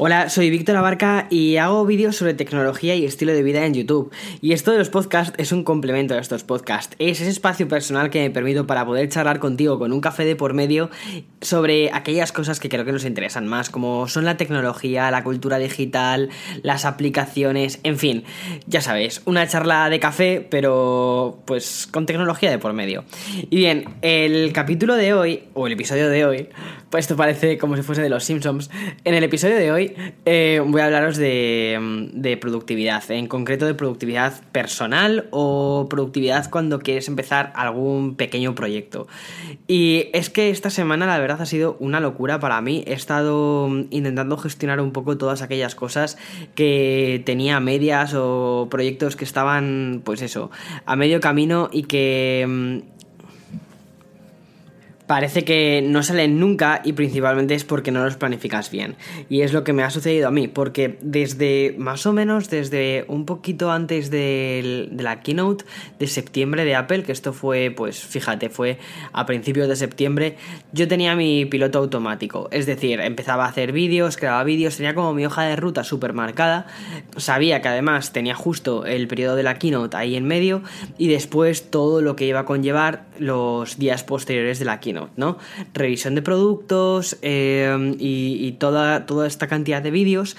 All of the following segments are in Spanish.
Hola, soy Víctor Abarca y hago vídeos sobre tecnología y estilo de vida en YouTube. Y esto de los podcasts es un complemento a estos podcasts. Es ese espacio personal que me permito para poder charlar contigo con un café de por medio sobre aquellas cosas que creo que nos interesan más, como son la tecnología, la cultura digital, las aplicaciones, en fin, ya sabes, una charla de café, pero pues con tecnología de por medio. Y bien, el capítulo de hoy, o el episodio de hoy, pues esto parece como si fuese de los Simpsons. En el episodio de hoy eh, voy a hablaros de, de, productividad, en concreto de productividad personal o productividad cuando quieres empezar algún pequeño proyecto. Y es que esta semana la verdad ha sido una locura para mí. He estado intentando gestionar un poco todas aquellas cosas que tenía medias o proyectos que estaban, pues eso, a medio camino y que parece que no salen nunca y principalmente es porque no los planificas bien. Y es lo que me ha sucedido a mí, porque desde más o menos, desde un poquito antes de, la keynote de septiembre de Apple, que esto fue, pues fíjate, fue a principios de septiembre, yo tenía mi piloto automático. Es decir, empezaba a hacer vídeos, creaba vídeos, tenía como mi hoja de ruta súper marcada. Sabía que además tenía justo el periodo de la keynote ahí en medio y después todo lo que iba a conllevar los días posteriores de la keynote. ¿No? Revisión de productos eh, y, toda, toda esta cantidad de vídeos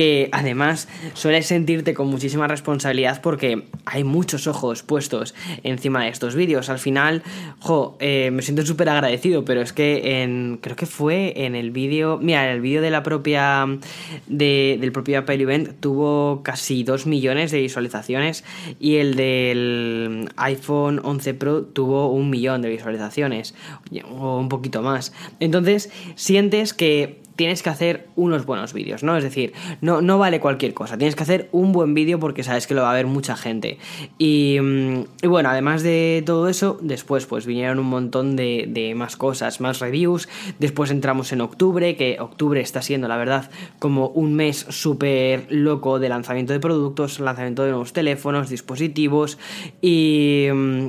que además sueles sentirte con muchísima responsabilidad porque hay muchos ojos puestos encima de estos vídeos. Al final, jo, eh, me siento súper agradecido, pero es que en, creo que fue en el vídeo, mira, el vídeo de la propia, del propio Apple Event tuvo casi 2 millones de visualizaciones y el del iPhone 11 Pro tuvo un millón de visualizaciones o un poquito más. Entonces, sientes que tienes que hacer unos buenos vídeos, ¿no? Es decir, no, no vale cualquier cosa, tienes que hacer un buen vídeo porque sabes que lo va a ver mucha gente. Y, mm, bueno, además de todo eso, después pues vinieron un montón de, de más cosas, más reviews, después entramos en octubre, que octubre está siendo, la verdad, como un mes súper loco de lanzamiento de productos, lanzamiento de nuevos teléfonos, dispositivos y... Mm,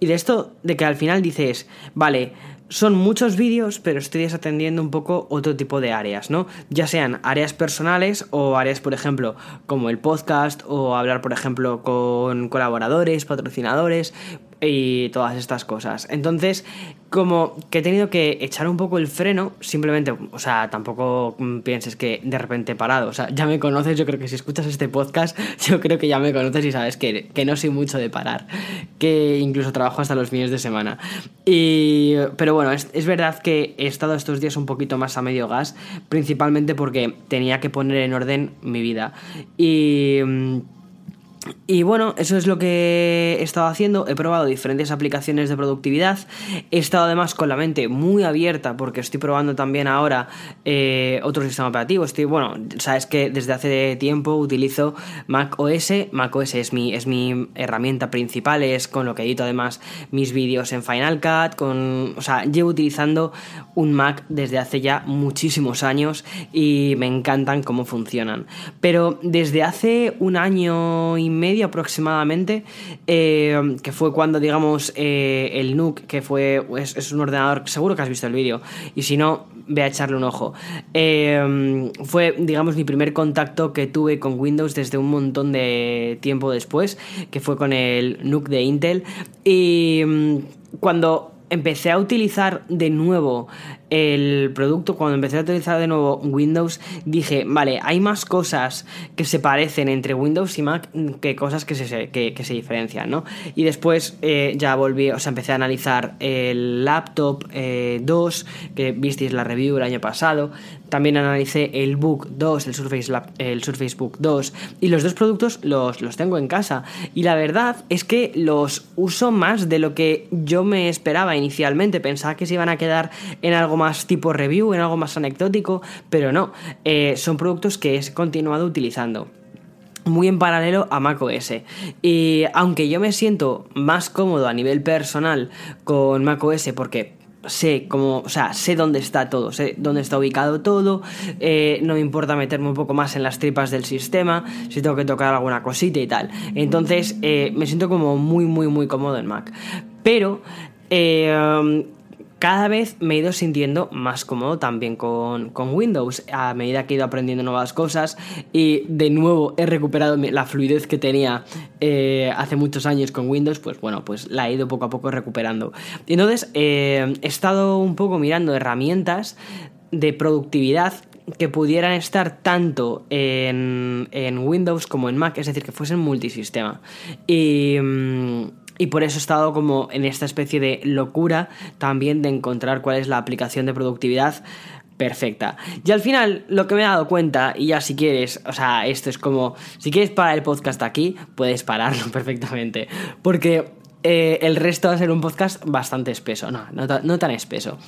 y de esto, de que al final dices, vale, son muchos vídeos, pero estoy desatendiendo un poco otro tipo de áreas, ¿no? Ya sean áreas personales o áreas, por ejemplo, como el podcast o hablar, por ejemplo, con colaboradores, patrocinadores, y todas estas cosas. Entonces, como que he tenido que echar un poco el freno, simplemente, o sea, tampoco pienses que de repente he parado, o sea, ya me conoces, yo creo que si escuchas este podcast, yo creo que ya me conoces y sabes que, que no soy mucho de parar, que incluso trabajo hasta los fines de semana. Y, pero bueno, es, es verdad que he estado estos días un poquito más a medio gas, principalmente porque tenía que poner en orden mi vida. Y mm, y bueno, eso es lo que he estado haciendo. He probado diferentes aplicaciones de productividad. He estado además con la mente muy abierta porque estoy probando también ahora eh, otro sistema operativo. Estoy, bueno, sabes que desde hace tiempo utilizo Mac OS. Mac OS es mi, es mi herramienta principal, es con lo que edito además mis vídeos en Final Cut. Con, o sea, llevo utilizando un Mac desde hace ya muchísimos años y me encantan cómo funcionan. Pero desde hace un año y medio aproximadamente, eh, que fue cuando, digamos, eh, el NUC, que fue es, un ordenador, seguro que has visto el vídeo, y si no, ve a echarle un ojo. Eh, fue, digamos, mi primer contacto que tuve con Windows desde un montón de tiempo después, que fue con el NUC de Intel, y mm, cuando empecé a utilizar de nuevo el producto, cuando empecé a utilizar de nuevo Windows, dije, vale, hay más cosas que se parecen entre Windows y Mac que cosas que se, que, se diferencian, ¿no? Y después eh, ya volví, o sea, empecé a analizar el laptop 2, eh, que visteis la review el año pasado, también analicé el Book 2, el Surface, el Surface Book 2, y los dos productos los, los tengo en casa. Y la verdad es que los uso más de lo que yo me esperaba inicialmente, pensaba que se iban a quedar en algo más más tipo review, en algo más anecdótico, pero no, eh, son productos que he continuado utilizando muy en paralelo a macOS. Y aunque yo me siento más cómodo a nivel personal con macOS porque sé cómo, o sea, sé dónde está todo, sé dónde está ubicado todo, eh, no me importa meterme un poco más en las tripas del sistema, si tengo que tocar alguna cosita y tal. Entonces eh, me siento como muy, muy, muy cómodo en Mac. Pero cada vez me he ido sintiendo más cómodo también con, Windows a medida que he ido aprendiendo nuevas cosas y de nuevo he recuperado la fluidez que tenía eh, hace muchos años con Windows, pues bueno, pues la he ido poco a poco recuperando. Entonces eh, he estado un poco mirando herramientas de productividad que pudieran estar tanto en, Windows como en Mac, es decir, que fuesen multisistema. Y, mm, y por eso he estado como en esta especie de locura también de encontrar cuál es la aplicación de productividad perfecta. Y al final, lo que me he dado cuenta, y ya si quieres, o sea, esto es como, si quieres parar el podcast aquí, puedes pararlo perfectamente. Porque eh, el resto va a ser un podcast bastante espeso, no, no, tan espeso.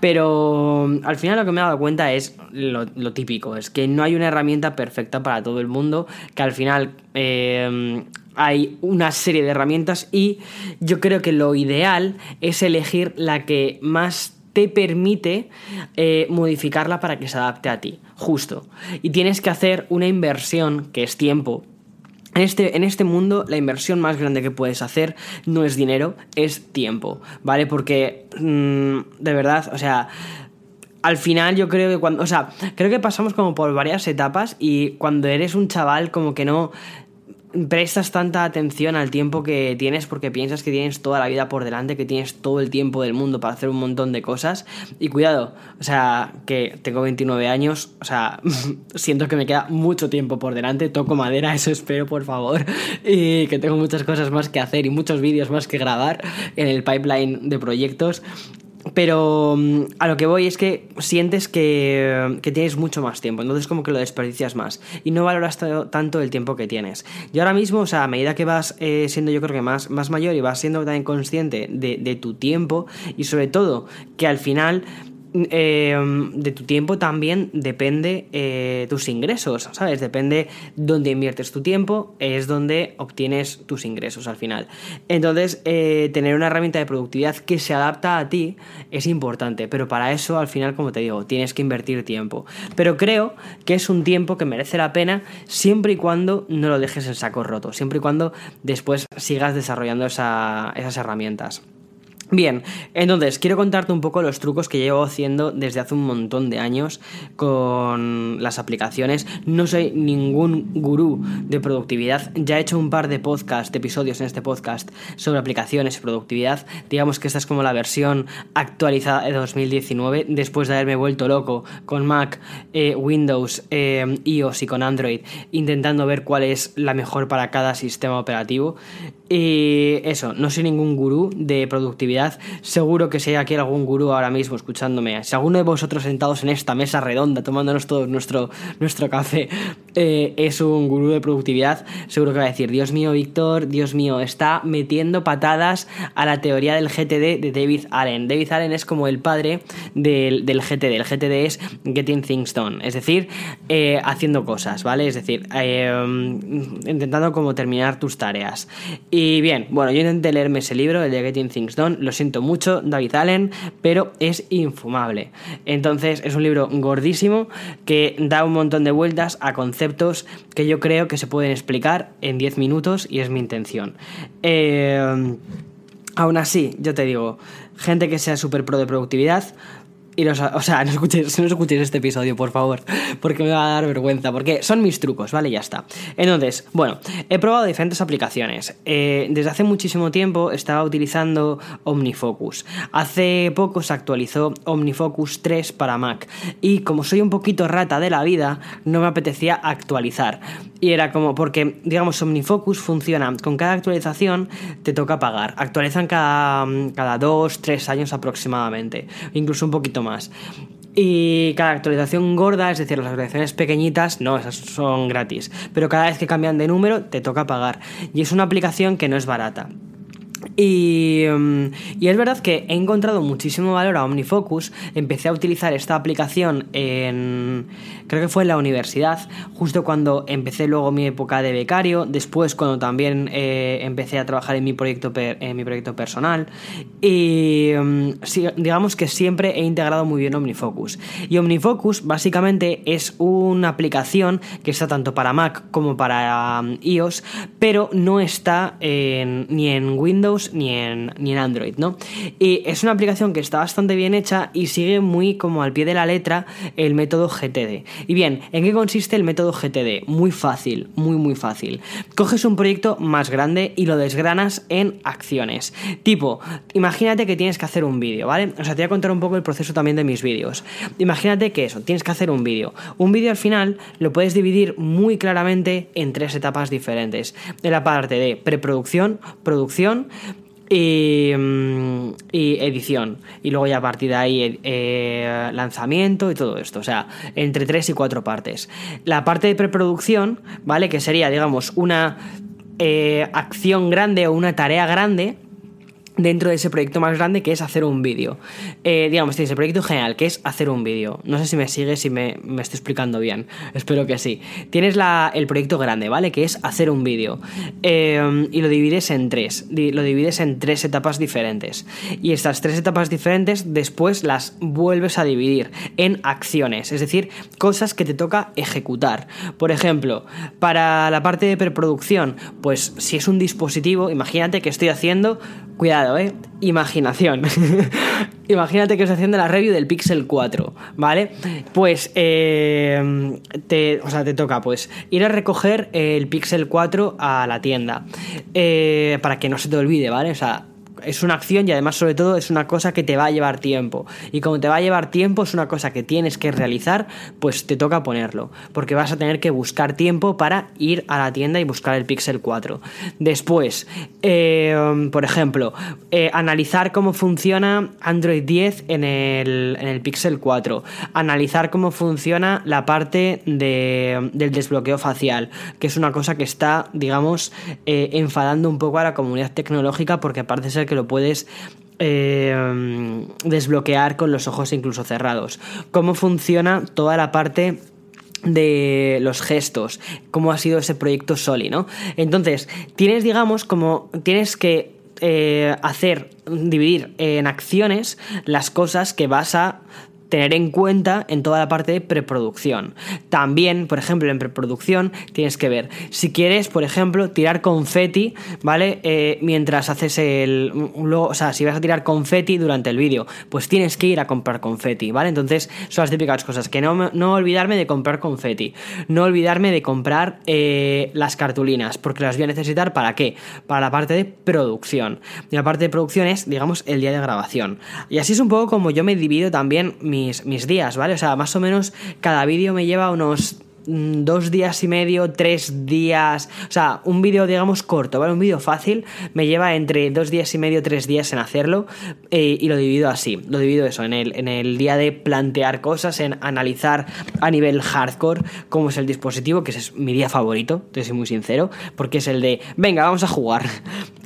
Pero al final lo que me he dado cuenta es lo, típico, es que no hay una herramienta perfecta para todo el mundo, que al final eh, hay una serie de herramientas y yo creo que lo ideal es elegir la que más te permite eh, modificarla para que se adapte a ti, justo. Y tienes que hacer una inversión, que es tiempo, en este, en este, mundo la inversión más grande que puedes hacer no es dinero, es tiempo, ¿vale? Porque mm, de verdad, o sea, al final yo creo que cuando, o sea, creo que pasamos como por varias etapas y cuando eres un chaval como que no prestas tanta atención al tiempo que tienes porque piensas que tienes toda la vida por delante, que tienes todo el tiempo del mundo para hacer un montón de cosas. Y cuidado, o sea, que tengo 29 años, o sea, siento que me queda mucho tiempo por delante, toco madera, eso espero, por favor, y que tengo muchas cosas más que hacer y muchos vídeos más que grabar en el pipeline de proyectos. Pero mm, a lo que voy es que sientes que, tienes mucho más tiempo, entonces como que lo desperdicias más y no valoras tanto el tiempo que tienes. Y ahora mismo, o sea, a medida que vas eh, siendo yo creo que más, más mayor y vas siendo también consciente de, de tu tiempo y sobre todo que al final Em, de tu tiempo también depende eh, tus ingresos, ¿sabes? Depende dónde inviertes tu tiempo, es donde obtienes tus ingresos al final. Entonces, eh, tener una herramienta de productividad que se adapta a ti es importante, pero para eso al final, como te digo, tienes que invertir tiempo. Pero creo que es un tiempo que merece la pena siempre y cuando no lo dejes en saco roto, siempre y cuando después sigas desarrollando esas herramientas. Bien, entonces quiero contarte un poco los trucos que llevo haciendo desde hace un montón de años con las aplicaciones. No soy ningún gurú de productividad. Ya he hecho un par de podcast, de episodios en este podcast sobre aplicaciones y productividad. Digamos que esta es como la versión actualizada de 2019, después de haberme vuelto loco con Mac, eh, Windows, eh, iOS y con Android, intentando ver cuál es la mejor para cada sistema operativo. Y eso, no soy ningún gurú de productividad. Seguro que si hay aquí algún gurú ahora mismo escuchándome, si alguno de vosotros sentados en esta mesa redonda tomándonos todos nuestro, nuestro café eh, es un gurú de productividad, seguro que va a decir, Dios mío, Víctor, Dios mío, está metiendo patadas a la teoría del GTD de David Allen. David Allen es como el padre del, GTD. El GTD es Getting Things Done, es decir, eh, haciendo cosas, ¿vale? Es decir, eh, intentando como terminar tus tareas. Y bien, bueno, yo intenté leerme ese libro, el de Getting Things Done, lo siento mucho, David Allen, pero es infumable. Entonces es un libro gordísimo que da un montón de vueltas a conceptos que yo creo que se pueden explicar en 10 minutos y es mi intención. Eh, aún así, yo te digo, gente que sea súper pro de productividad, y o sea, no escuches, no escuches este episodio, por favor, porque me va a dar vergüenza, porque son mis trucos, ¿vale? Ya está. Entonces, bueno, he probado diferentes aplicaciones. Eh, desde hace muchísimo tiempo estaba utilizando OmniFocus. Hace poco se actualizó OmniFocus 3 para Mac. Y como soy un poquito rata de la vida, no me apetecía actualizar. Y era como, porque, digamos, OmniFocus funciona, con cada actualización te toca pagar. Actualizan cada, cada dos, tres años aproximadamente, incluso un poquito más Y cada actualización gorda, es decir, las actualizaciones pequeñitas, no, esas son gratis. Pero cada vez que cambian de número, te toca pagar. Y es una aplicación que no es barata. Mm, y, es verdad que he encontrado muchísimo valor a OmniFocus. Empecé a utilizar esta aplicación en. Creo que fue en la universidad, justo cuando empecé luego mi época de becario. Después, cuando también eh, empecé a trabajar en mi proyecto, en mi proyecto personal. Y mm, digamos que siempre he integrado muy bien OmniFocus. Y OmniFocus básicamente es una aplicación que está tanto para Mac como para mm, iOS, pero no está ni en Windows ni en, ni en Android, ¿no? Y es una aplicación que está bastante bien hecha y sigue muy como al pie de la letra el método GTD. Y bien, ¿en qué consiste el método GTD? Muy fácil, muy muy fácil. Coges un proyecto más grande y lo desgranas en acciones. Tipo, imagínate que tienes que hacer un vídeo, ¿vale? O sea, te voy a contar un poco el proceso también de mis vídeos. Imagínate que eso, tienes que hacer un vídeo. Un vídeo al final lo puedes dividir muy claramente en tres etapas diferentes. En la parte de preproducción, producción, y, mm, edición. Y luego ya a partir de ahí eh, lanzamiento y todo esto. O sea, entre tres y cuatro partes. La parte de preproducción, ¿vale? Que sería, digamos, una eh, acción grande o una tarea grande dentro de ese proyecto más grande que es hacer un vídeo. Eh, digamos, tienes el proyecto general que es hacer un vídeo. No sé si me sigues, si me, estoy explicando bien. Espero que sí. Tienes el proyecto grande, ¿vale? Que es hacer un vídeo. Eh, y lo divides en tres. Lo divides en tres etapas diferentes. Y estas tres etapas diferentes después las vuelves a dividir en acciones. Es decir, cosas que te toca ejecutar. Por ejemplo, para la parte de preproducción, pues si es un dispositivo, imagínate que estoy haciendo Cuidado, Imaginación. Imagínate que os haciendo la review del Pixel 4, ¿vale? Pues, eh, te, o sea, te toca, pues, ir a recoger el Pixel 4 a la tienda. Eh, para que no se te olvide, ¿vale? O sea, es una acción y además sobre todo es una cosa que te va a llevar tiempo. Y como te va a llevar tiempo, es una cosa que tienes que realizar, pues te toca ponerlo. Porque vas a tener que buscar tiempo para ir a la tienda y buscar el Pixel 4. Después, eh, por ejemplo, eh, analizar cómo funciona Android 10 en el, en el Pixel 4. Analizar cómo funciona la parte de, del desbloqueo facial, que es una cosa que está, digamos, eh, enfadando un poco a la comunidad tecnológica porque parece ser que lo puedes eh, desbloquear con los ojos incluso cerrados. Cómo funciona toda la parte de los gestos, cómo ha sido ese proyecto Soli, ¿no? Entonces, tienes, digamos, como tienes que eh, hacer, dividir en acciones las cosas que vas a tener en cuenta en toda la parte de preproducción. También, por ejemplo, en preproducción tienes que ver si quieres, por ejemplo, tirar confeti, ¿vale? Eh, mientras haces el. o sea, si vas a tirar confeti durante el vídeo, pues tienes que ir a comprar confeti, ¿vale? Entonces, son las típicas cosas. Que no, no olvidarme de comprar confeti. No olvidarme de comprar eh, las cartulinas, porque las voy a necesitar para qué? Para la parte de producción. Y la parte de producción es, digamos, el día de grabación. Y así es un poco como yo me divido también mi mis, días, ¿vale? O sea, más o menos cada vídeo me lleva unos mm, dos días y medio, tres días. O sea, un vídeo, digamos, corto, ¿vale? Un vídeo fácil me lleva entre dos días y medio, tres días en hacerlo. Eh, y lo divido así. Lo divido eso, en el, en el día de plantear cosas, en analizar a nivel hardcore cómo es el dispositivo, que es mi día favorito, te soy muy sincero, porque es el de, venga, vamos a jugar.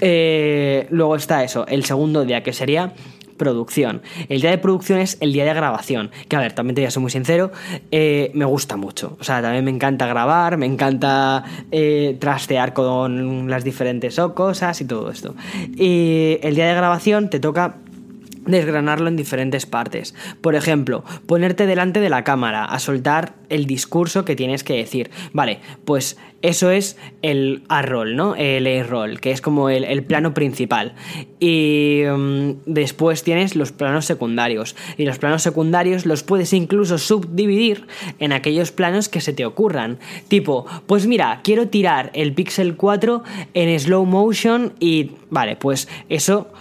Eh, luego está eso, el segundo día, que sería producción. El día de producción es el día de grabación. Que a ver, también te voy a ser muy sincero, eh, me gusta mucho. O sea, también me encanta grabar, me encanta eh, trastear con las diferentes cosas y todo esto. Y el día de grabación te toca desgranarlo en diferentes partes. Por ejemplo, ponerte delante de la cámara a soltar el discurso que tienes que decir. Vale, pues eso es el A-roll, ¿no? El A-roll, que es como el, plano principal. Y mm, después tienes los planos secundarios. Y los planos secundarios los puedes incluso subdividir en aquellos planos que se te ocurran. Tipo, pues mira, quiero tirar el Pixel 4 en slow motion y... Vale, pues eso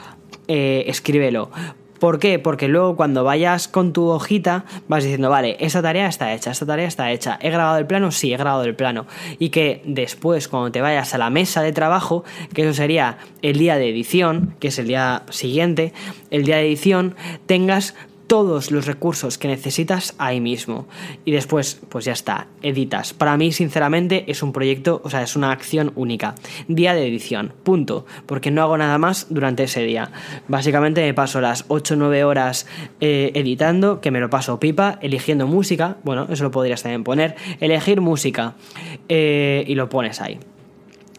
eh, escríbelo. ¿Por qué? Porque luego cuando vayas con tu hojita vas diciendo, vale, esta tarea está hecha, esta tarea está hecha. ¿He grabado el plano? Sí, he grabado el plano. Y que después, cuando te vayas a la mesa de trabajo, que eso sería el día de edición, que es el día siguiente, el día de edición, tengas todos los recursos que necesitas ahí mismo. Y después, pues ya está, editas. Para mí, sinceramente, es un proyecto, o sea, es una acción única. Día de edición, punto. Porque no hago nada más durante ese día. Básicamente me paso las 8 o 9 horas eh, editando, que me lo paso pipa, eligiendo música. Bueno, eso lo podrías también poner. Elegir música. Eh, y lo pones ahí.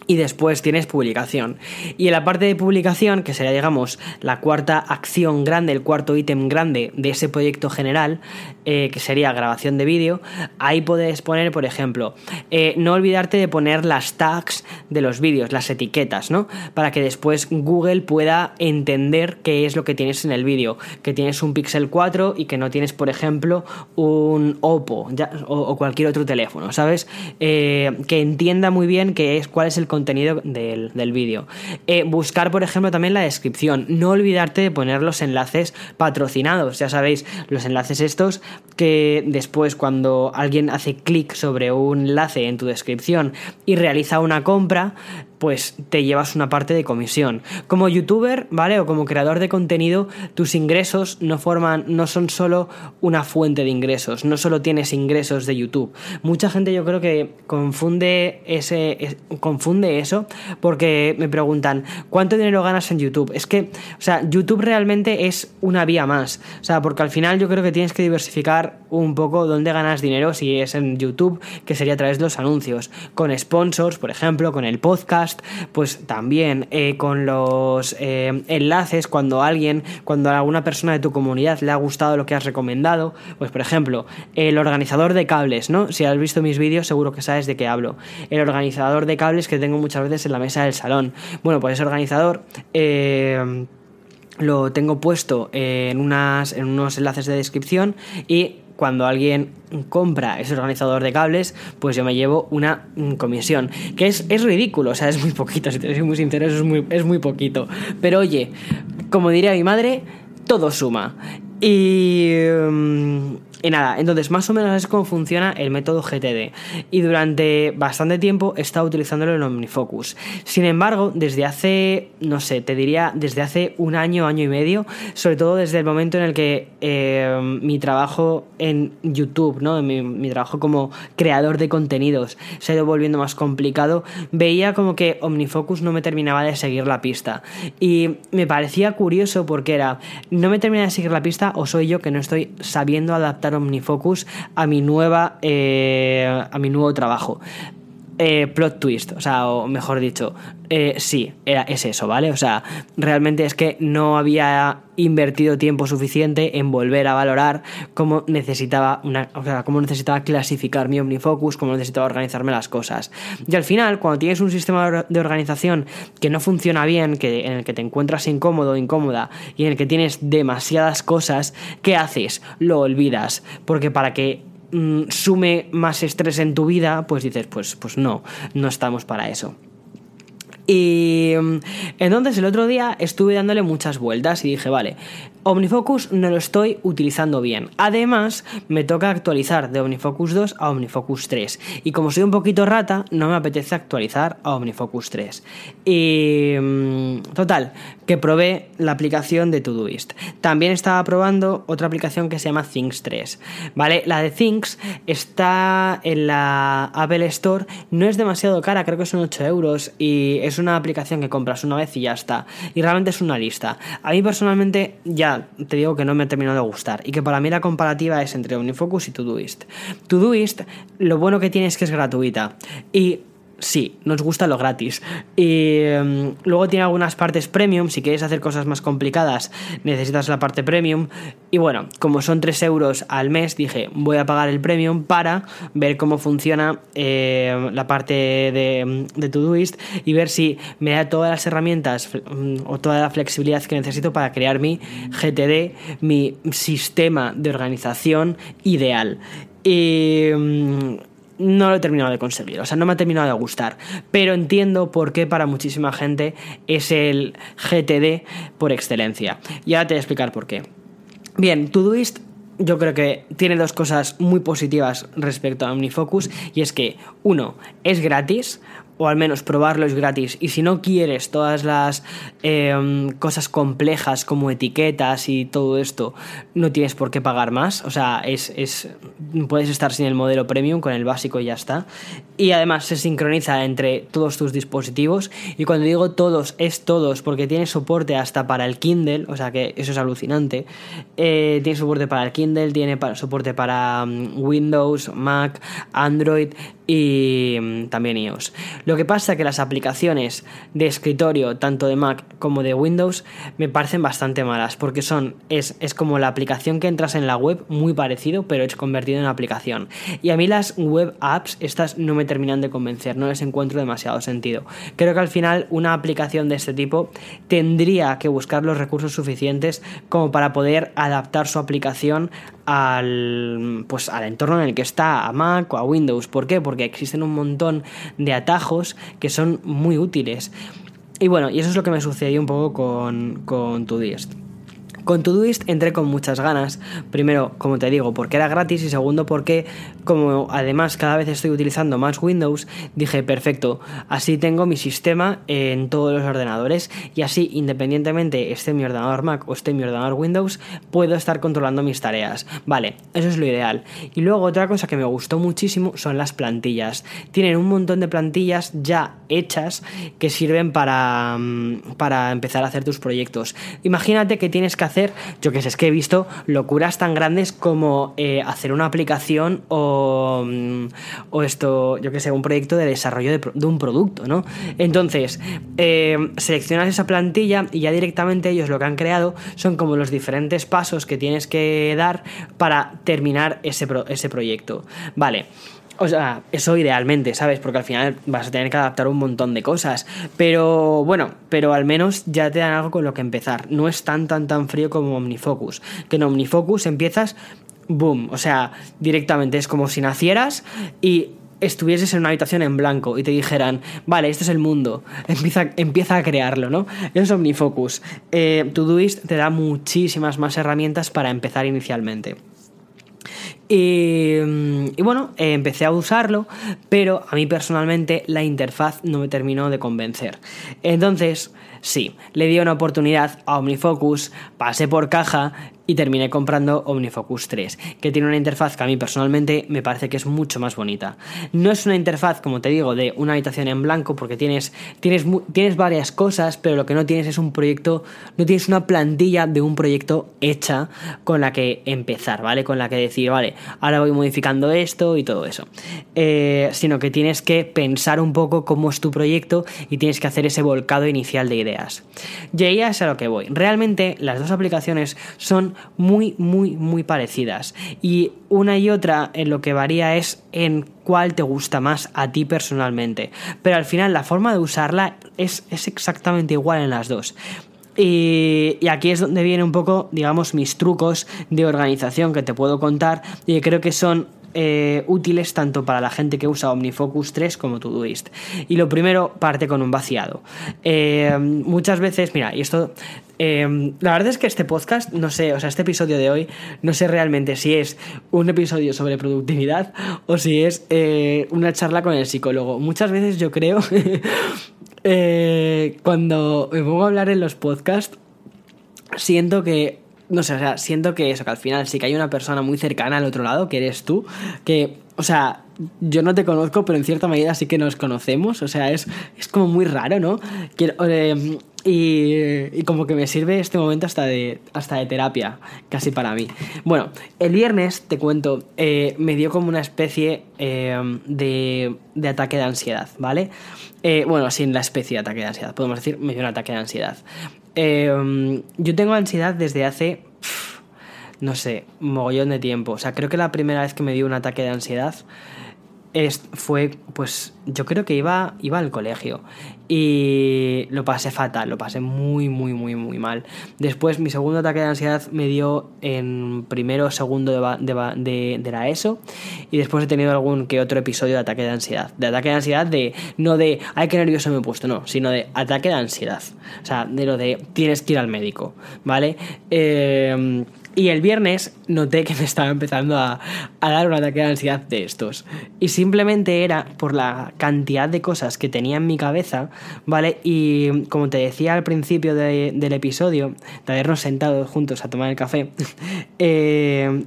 Y después tienes publicación. Y en la parte de publicación, que sería, digamos, la cuarta acción grande, el cuarto ítem grande de ese proyecto general, eh, que sería grabación de vídeo, ahí puedes poner, por ejemplo, eh, no olvidarte de poner las tags de los vídeos, las etiquetas, ¿no? Para que después Google pueda entender qué es lo que tienes en el vídeo, que tienes un Pixel 4 y que no tienes, por ejemplo, un Oppo o, cualquier otro teléfono, ¿sabes? Eh, que entienda muy bien qué es, cuál es el contenido del, vídeo. Eh, buscar, por ejemplo, también la descripción. No olvidarte de poner los enlaces patrocinados. Ya sabéis, los enlaces estos que después cuando alguien hace clic sobre un enlace en tu descripción y realiza una compra, pues te llevas una parte de comisión. Como youtuber, ¿vale? O como creador de contenido, tus ingresos no forman, no son solo una fuente de ingresos, no solo tienes ingresos de YouTube. Mucha gente yo creo que confunde ese, confunde eso porque me preguntan, ¿cuánto dinero ganas en YouTube? Es que, o sea, YouTube realmente es una vía más. O sea, porque al final yo creo que tienes que diversificar un poco dónde ganas dinero si es en YouTube, que sería a través de los anuncios, con sponsors, por ejemplo, con el podcast pues también eh, con los eh, enlaces, cuando alguien, cuando a alguna persona de tu comunidad le ha gustado lo que has recomendado, pues por ejemplo, el organizador de cables, ¿no? Si has visto mis vídeos seguro que sabes de qué hablo. El organizador de cables que tengo muchas veces en la mesa del salón. Bueno, pues ese organizador... Eh, lo tengo puesto en, unas, en unos enlaces de descripción y cuando alguien compra ese organizador de cables, pues yo me llevo una comisión. Que es, ridículo, o sea, es muy poquito, si te soy muy sincero, es muy, es muy poquito. Pero oye, como diría mi madre, todo suma. Y... Mm, y nada, entonces más o menos es como funciona el método GTD. Y durante bastante tiempo he estado utilizándolo en OmniFocus. Sin embargo, desde hace, no sé, te diría desde hace un año, año y medio, sobre todo desde el momento en el que eh, mi trabajo en YouTube, ¿no? Mi, mi trabajo como creador de contenidos se ha ido volviendo más complicado, veía como que OmniFocus no me terminaba de seguir la pista. Y me parecía curioso porque era, no me termina de seguir la pista o soy yo que no estoy sabiendo adaptar OmniFocus a mi nueva eh, a mi nuevo trabajo. Eh, plot twist, o sea, o mejor dicho, eh, sí, era, es eso, ¿vale? O sea, realmente es que no había invertido tiempo suficiente en volver a valorar cómo necesitaba una, o sea, cómo necesitaba clasificar mi OmniFocus, cómo necesitaba organizarme las cosas. Y al final, cuando tienes un sistema de organización que no funciona bien, que, en el que te encuentras incómodo incómoda y en el que tienes demasiadas cosas, ¿qué haces? Lo olvidas, porque para que Mm, sume más estrés en tu vida, pues dices, pues, pues no, no estamos para eso. Y mm, entonces el otro día estuve dándole muchas vueltas y dije, vale, OmniFocus no lo estoy utilizando bien. Además, me toca actualizar de OmniFocus 2 a OmniFocus 3. Y como soy un poquito rata, no me apetece actualizar a OmniFocus 3. Y mm, total, que probé la aplicación de Todoist. También estaba probando otra aplicación que se llama Things 3. ¿Vale? La de Things está en la Apple Store. No es demasiado cara, creo que son 8 euros. Y es una aplicación que compras una vez y ya está. Y realmente es una lista. A mí personalmente ya te digo que no me ha terminado de gustar y que para mí la comparativa es entre OmniFocus y Todoist. Todoist, lo bueno que tiene es que es gratuita y sí, nos gusta lo gratis. Y em, luego tiene algunas partes premium, si quieres hacer cosas más complicadas necesitas la parte premium. Y bueno, como son 3 euros al mes, dije, voy a pagar el premium para ver cómo funciona em, la parte de, de Todoist y ver si me da todas las herramientas mm, o toda la flexibilidad que necesito para crear mi GTD, mi sistema de organización ideal. Y em, no lo he terminado de conseguir, o sea, no me ha terminado de gustar, pero entiendo por qué para muchísima gente es el GTD por excelencia. Y ahora te voy a explicar por qué. Bien, Todoist yo creo que tiene dos cosas muy positivas respecto a OmniFocus y es que uno es gratis o al menos probarlo es gratis. Y si no quieres todas las em, cosas complejas como etiquetas y todo esto, no tienes por qué pagar más. O sea, es, es, puedes estar sin el modelo premium, con el básico y ya está. Y además se sincroniza entre todos tus dispositivos. Y cuando digo todos, es todos, porque tiene soporte hasta para el Kindle, o sea que eso es alucinante. Eh, tiene soporte para el Kindle, tiene soporte para mm, Windows, Mac, Android y mm, también iOS. Que pasa es que las aplicaciones de escritorio, tanto de Mac como de Windows, me parecen bastante malas, porque son, es, es como la aplicación que entras en la web, muy parecido, pero es convertido en aplicación. Y a mí las web apps, estas no me terminan de convencer, no les encuentro demasiado sentido. Creo que al final una aplicación de este tipo tendría que buscar los recursos suficientes como para poder adaptar su aplicación al, pues, al entorno en el que está, a Mac o a Windows. ¿Por qué? Porque existen un montón de atajos que son muy útiles. Y bueno, y eso es lo que me sucedió un poco con, con. Con Todoist entré con muchas ganas. Primero, como te digo, porque era gratis y segundo, porque como además cada vez estoy utilizando más Windows, dije, perfecto, así tengo mi sistema en todos los ordenadores y así, independientemente esté mi ordenador Mac o esté mi ordenador Windows, puedo estar controlando mis tareas. Vale, eso es lo ideal. Y luego otra cosa que me gustó muchísimo son las plantillas. Tienen un montón de plantillas ya hechas que sirven para, mm, para empezar a hacer tus proyectos. Imagínate que tienes que hacer hacer, yo que sé, es que he visto locuras tan grandes como eh, hacer una aplicación o, mm, o, esto, yo que sé, un proyecto de desarrollo de, un producto, ¿no? Entonces, eh, seleccionas esa plantilla y ya directamente ellos lo que han creado son como los diferentes pasos que tienes que dar para terminar ese, ese proyecto. Vale. O sea, eso idealmente, ¿sabes? Porque al final vas a tener que adaptar un montón de cosas. Pero bueno, pero al menos ya te dan algo con lo que empezar. No es tan, tan, tan frío como Omnifocus. Que en Omnifocus empiezas, boom. O sea, directamente es como si nacieras y estuvieses en una habitación en blanco y te dijeran, vale, este es el mundo, empieza, empieza a crearlo, ¿no? Es Omnifocus. Eh, Todoist te da muchísimas más herramientas para empezar inicialmente. Mm, y, bueno, empecé a usarlo, pero a mí personalmente la interfaz no me terminó de convencer. Entonces, sí, le di una oportunidad a OmniFocus, pasé por caja y terminé comprando OmniFocus 3, que tiene una interfaz que a mí personalmente me parece que es mucho más bonita. No es una interfaz, como te digo, de una habitación en blanco, porque tienes, tienes, tienes varias cosas, pero lo que no tienes es un proyecto, no tienes una plantilla de un proyecto hecha con la que empezar, ¿vale? Con la que decir, vale, ahora voy modificando esto y todo eso. Eh, sino que tienes que pensar un poco cómo es tu proyecto y tienes que hacer ese volcado inicial de ideas. Y ahí es a lo que voy. Realmente las dos aplicaciones son muy, muy, muy parecidas. Y una y otra en lo que varía es en cuál te gusta más a ti personalmente. Pero al final la forma de usarla es, exactamente igual en las dos. Y, y, aquí es donde vienen un poco, digamos, mis trucos de organización que te puedo contar y creo que son eh, útiles tanto para la gente que usa OmniFocus 3 como Todoist. Y lo primero parte con un vaciado. Eh, muchas veces, mira, y esto eh, la verdad es que este podcast, no sé, o sea, este episodio de hoy, no sé realmente si es un episodio sobre productividad o si es una charla con el psicólogo. Muchas veces yo creo, cuando me pongo a hablar en los podcasts, siento que no sé, o sea, siento que eso, que al final sí que hay una persona muy cercana al otro lado, que eres tú, que, o sea, yo no te conozco, pero en cierta medida sí que nos conocemos, o sea, es, es como muy raro, ¿no? Eh, y, como que me sirve este momento hasta de, hasta de terapia, casi para mí. Bueno, el viernes, te cuento, eh, me dio como una especie eh, de, de, ataque de ansiedad, ¿vale? bueno, sin la especie de ataque de ansiedad, podemos decir, me dio un ataque de ansiedad. Em, yo tengo ansiedad desde hace, no sé, mogollón de tiempo. O sea, creo que la primera vez que me dio un ataque de ansiedad es, fue, pues, yo creo que iba, iba al colegio y lo pasé fatal, lo pasé muy, muy, muy, muy mal. Después mi segundo ataque de ansiedad me dio en primero o segundo de, de, la ESO y después he tenido algún que otro episodio de ataque de ansiedad. De ataque de ansiedad de, no de, ay, qué nervioso me he puesto, no, sino de ataque de ansiedad. O sea, de lo de tienes que ir al médico, ¿vale? Eh, y el viernes noté que me estaba empezando a, dar un ataque de ansiedad de estos. Y simplemente era por la cantidad de cosas que tenía en mi cabeza, ¿vale? Y como te decía al principio del episodio, de habernos sentado juntos a tomar el café, eh,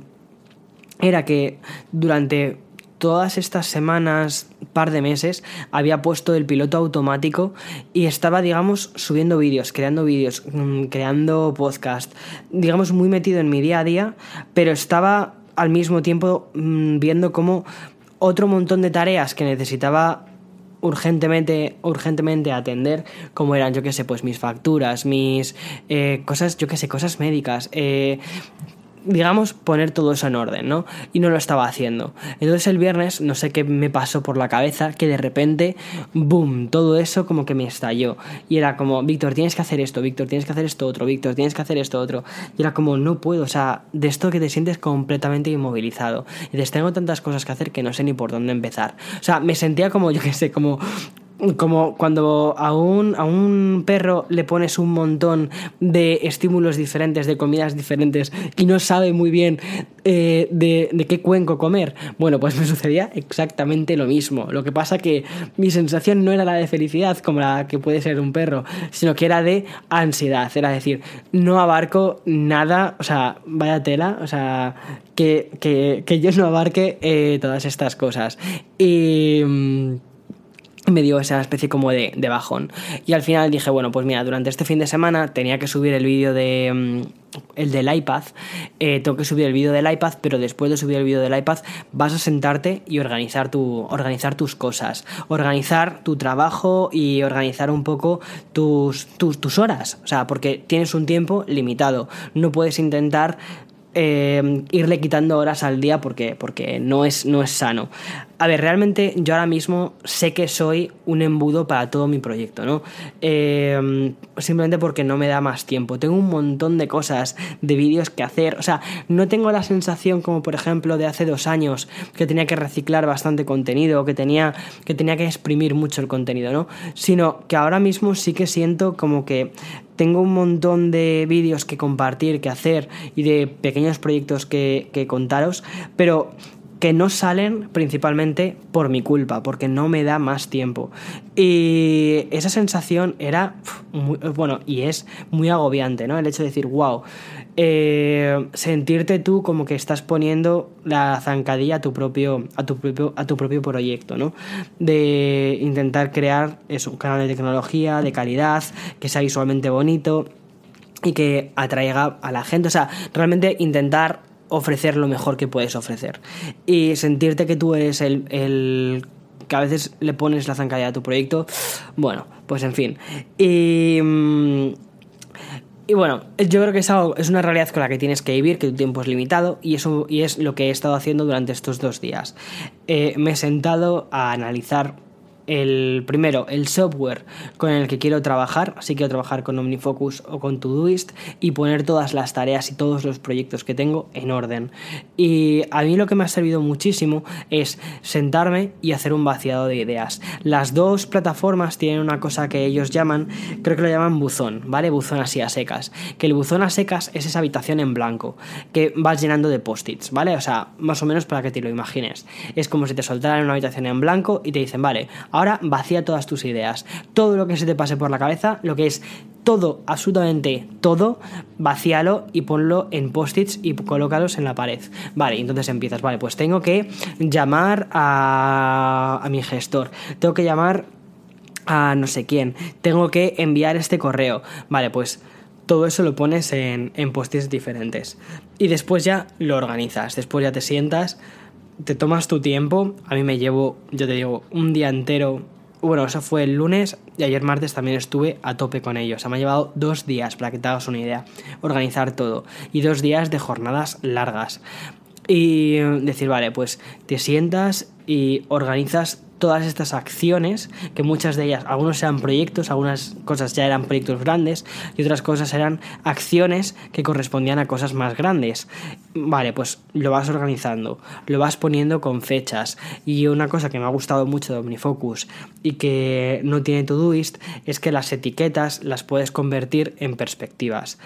era que durante todas estas semanas, par de meses, había puesto el piloto automático y estaba, digamos, subiendo vídeos, creando vídeos, mm, creando podcast, digamos, muy metido en mi día a día, pero estaba al mismo tiempo mm, viendo cómo otro montón de tareas que necesitaba urgentemente, urgentemente atender, como eran, yo qué sé, pues mis facturas, mis eh, cosas, yo qué sé, cosas médicas, eh, digamos, poner todo eso en orden, ¿no? Y no lo estaba haciendo. Entonces el viernes, no sé qué me pasó por la cabeza, que de repente, boom, todo eso como que me estalló. Y era como, Víctor, tienes que hacer esto, Víctor, tienes que hacer esto otro, Víctor, tienes que hacer esto otro. Y era como, no puedo, o sea, de esto que te sientes completamente inmovilizado. Y dices, tengo tantas cosas que hacer que no sé ni por dónde empezar. O sea, me sentía como, yo qué sé, como como cuando a un, a un perro le pones un montón de estímulos diferentes, de comidas diferentes y no sabe muy bien eh, de, de, qué cuenco comer. Bueno, pues me sucedía exactamente lo mismo. Lo que pasa que mi sensación no era la de felicidad como la que puede ser un perro, sino que era de ansiedad. Era decir, no abarco nada, o sea, vaya tela, o sea, que, que, que yo no abarque eh, todas estas cosas. Y mm, me dio esa especie como de, de, bajón. Y al final dije, bueno, pues mira, durante este fin de semana tenía que subir el vídeo de... Mm, el del iPad, eh, tengo que subir el vídeo del iPad, pero después de subir el vídeo del iPad vas a sentarte y organizar, tu, organizar tus cosas, organizar tu trabajo y organizar un poco tus, tus, tus horas, o sea, porque tienes un tiempo limitado, no puedes intentar eh, irle quitando horas al día porque, porque no, es, no es sano. A ver, realmente yo ahora mismo sé que soy un embudo para todo mi proyecto, ¿no? Eh, simplemente porque no me da más tiempo. Tengo un montón de cosas, de vídeos que hacer. O sea, no tengo la sensación como por ejemplo de hace dos años que tenía que reciclar bastante contenido, que tenía que, tenía que exprimir mucho el contenido, ¿no? Sino que ahora mismo sí que siento como que tengo un montón de vídeos que compartir, que hacer y de pequeños proyectos que contaros, pero que no salen principalmente por mi culpa, porque no me da más tiempo. Y esa sensación era, muy, bueno, y es muy agobiante, ¿no? El hecho de decir, wow, eh, sentirte tú como que estás poniendo la zancadilla a tu propio, a tu propio, a tu propio proyecto, ¿no? De intentar crear eso, un canal de tecnología, de calidad, que sea visualmente bonito y que atraiga a la gente. O sea, realmente intentar ofrecer lo mejor que puedes ofrecer. Y sentirte que tú eres el, el que a veces le pones la zancadilla a tu proyecto. Bueno, pues en fin. Y. Mm, y bueno, yo creo que es, algo, es una realidad con la que tienes que vivir, que tu tiempo es limitado, y eso y es lo que he estado haciendo durante estos dos días. Eh, me he sentado a analizar el primero, el software con el que quiero trabajar, así quiero trabajar con OmniFocus o con Todoist y poner todas las tareas y todos los proyectos que tengo en orden. Y a mí lo que me ha servido muchísimo es sentarme y hacer un vaciado de ideas. Las dos plataformas tienen una cosa que ellos llaman, creo que lo llaman buzón, ¿vale? Buzón así a secas. Que el buzón a secas es esa habitación en blanco que vas llenando de post-its, ¿vale? O sea, más o menos para que te lo imagines. Es como si te soltaran una habitación en blanco y te dicen, vale, Ahora vacía todas tus ideas. Todo lo que se te pase por la cabeza, lo que es todo, absolutamente todo, vacíalo y ponlo en post-its y colócalos en la pared. Vale, entonces empiezas, vale, pues tengo que llamar a, a mi gestor, tengo que llamar a no sé quién, tengo que enviar este correo. Vale, pues todo eso lo pones en, en post-its diferentes. Y después ya lo organizas, después ya te sientas te tomas tu tiempo. A mí me llevo, yo te digo, un día entero. Bueno, eso fue el lunes y ayer martes también estuve a tope con ellos. O sea, me ha llevado dos días, para que te hagas una idea, organizar todo. Y dos días de jornadas largas. Y decir, vale, pues te sientas y organizas todas estas acciones, que muchas de ellas, algunos eran proyectos, algunas cosas ya eran proyectos grandes y otras cosas eran acciones que correspondían a cosas más grandes. Vale, pues lo vas organizando, lo vas poniendo con fechas. Y una cosa que me ha gustado mucho de OmniFocus y que no tiene Todoist es que las etiquetas las puedes convertir en perspectivas.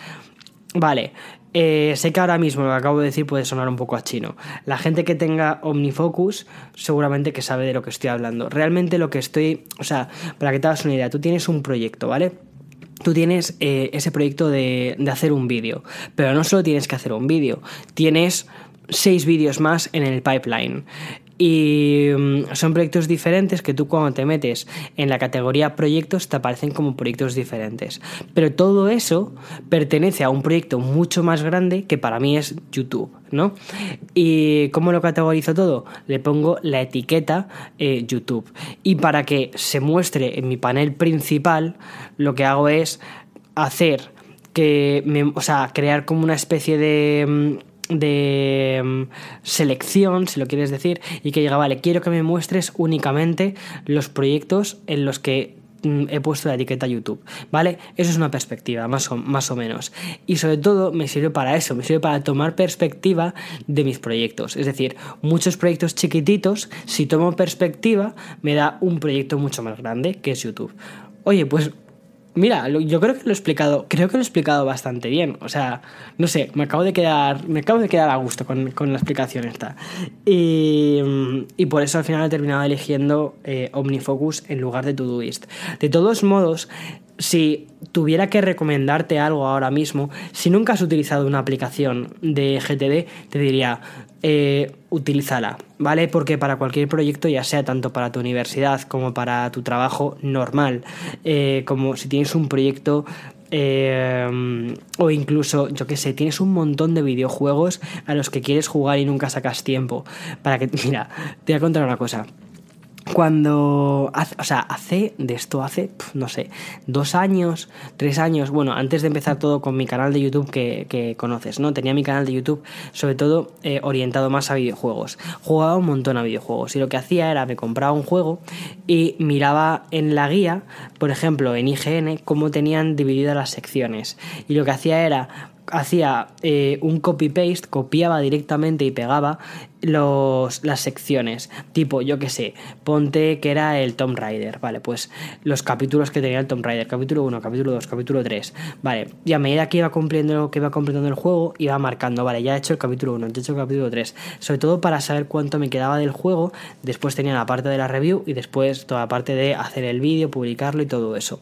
Vale, eh, sé que ahora mismo lo que acabo de decir puede sonar un poco a chino. La gente que tenga OmniFocus seguramente que sabe de lo que estoy hablando. Realmente lo que estoy, o sea, para que te hagas una idea, tú tienes un proyecto, ¿vale? Tú tienes eh, ese proyecto de, de hacer un vídeo, pero no solo tienes que hacer un vídeo, tienes seis vídeos más en el pipeline. Y mm, son proyectos diferentes que tú cuando te metes en la categoría proyectos te aparecen como proyectos diferentes. Pero todo eso pertenece a un proyecto mucho más grande que para mí es YouTube, ¿no? ¿Y cómo lo categorizo todo? Le pongo la etiqueta eh, YouTube. Y para que se muestre en mi panel principal, lo que hago es hacer que, o sea, crear como una especie de mm, de mm, selección, si lo quieres decir, y que diga, vale, quiero que me muestres únicamente los proyectos en los que mm, he puesto la etiqueta YouTube, ¿vale? Eso es una perspectiva, más o, más o menos. Y sobre todo me sirve para eso, me sirve para tomar perspectiva de mis proyectos. Es decir, muchos proyectos chiquititos, si tomo perspectiva, me da un proyecto mucho más grande, que es YouTube. Oye, pues Mira, yo creo que lo he explicado, creo que lo he explicado bastante bien. O sea, no sé, me acabo de quedar, me acabo de quedar a gusto con, la explicación esta. Y, por eso al final he terminado eligiendo eh, OmniFocus en lugar de Todoist. De todos modos, si tuviera que recomendarte algo ahora mismo, si nunca has utilizado una aplicación de GTD, te diría, eh, utilízala, ¿vale? Porque para cualquier proyecto, ya sea tanto para tu universidad como para tu trabajo normal, eh, como si tienes un proyecto eh, o incluso, yo que sé, tienes un montón de videojuegos a los que quieres jugar y nunca sacas tiempo. Para que, mira, te voy a contar una cosa. Cuando, o sea, hace de esto, hace, no sé, dos años, tres años, bueno, antes de empezar todo con mi canal de YouTube que, conoces, ¿no? Tenía mi canal de YouTube sobre todo eh, orientado más a videojuegos. Jugaba un montón a videojuegos y lo que hacía era me compraba un juego y miraba en la guía, por ejemplo, en IGN, cómo tenían divididas las secciones. Y lo que hacía era hacía eh, un copy-paste, copiaba directamente y pegaba los, las secciones. Tipo, yo que sé, ponte que era el Tomb Raider, ¿vale? Pues los capítulos que tenía el Tomb Raider, capítulo 1, capítulo 2, capítulo 3, ¿vale? Y a medida que iba cumpliendo, que iba completando el juego, iba marcando, ¿vale? Ya he hecho el capítulo 1, ya he hecho el capítulo 3. Sobre todo para saber cuánto me quedaba del juego. Después tenía la parte de la review y después toda la parte de hacer el vídeo, publicarlo y todo eso.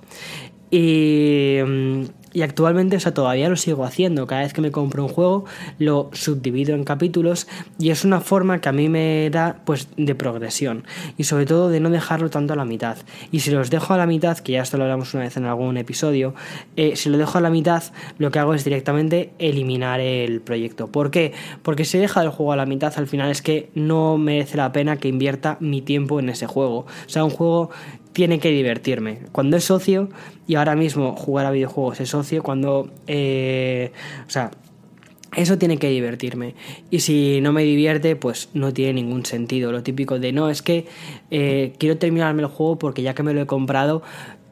Y mm, y actualmente, o sea, todavía lo sigo haciendo. Cada vez que me compro un juego, lo subdivido en capítulos y es una forma que a mí me da, pues, de progresión. Y sobre todo de no dejarlo tanto a la mitad. Y si los dejo a la mitad, que ya esto lo hablamos una vez en algún episodio, eh, si lo dejo a la mitad, lo que hago es directamente eliminar el proyecto. ¿Por qué? Porque si deja el juego a la mitad, al final es que no merece la pena que invierta mi tiempo en ese juego. O sea, un juego tiene que divertirme. Cuando es socio, y ahora mismo jugar a videojuegos es socio, cuando... Eh, o sea, eso tiene que divertirme. Y si no me divierte, pues no tiene ningún sentido. Lo típico de no, es que eh, quiero terminarme el juego porque ya que me lo he comprado,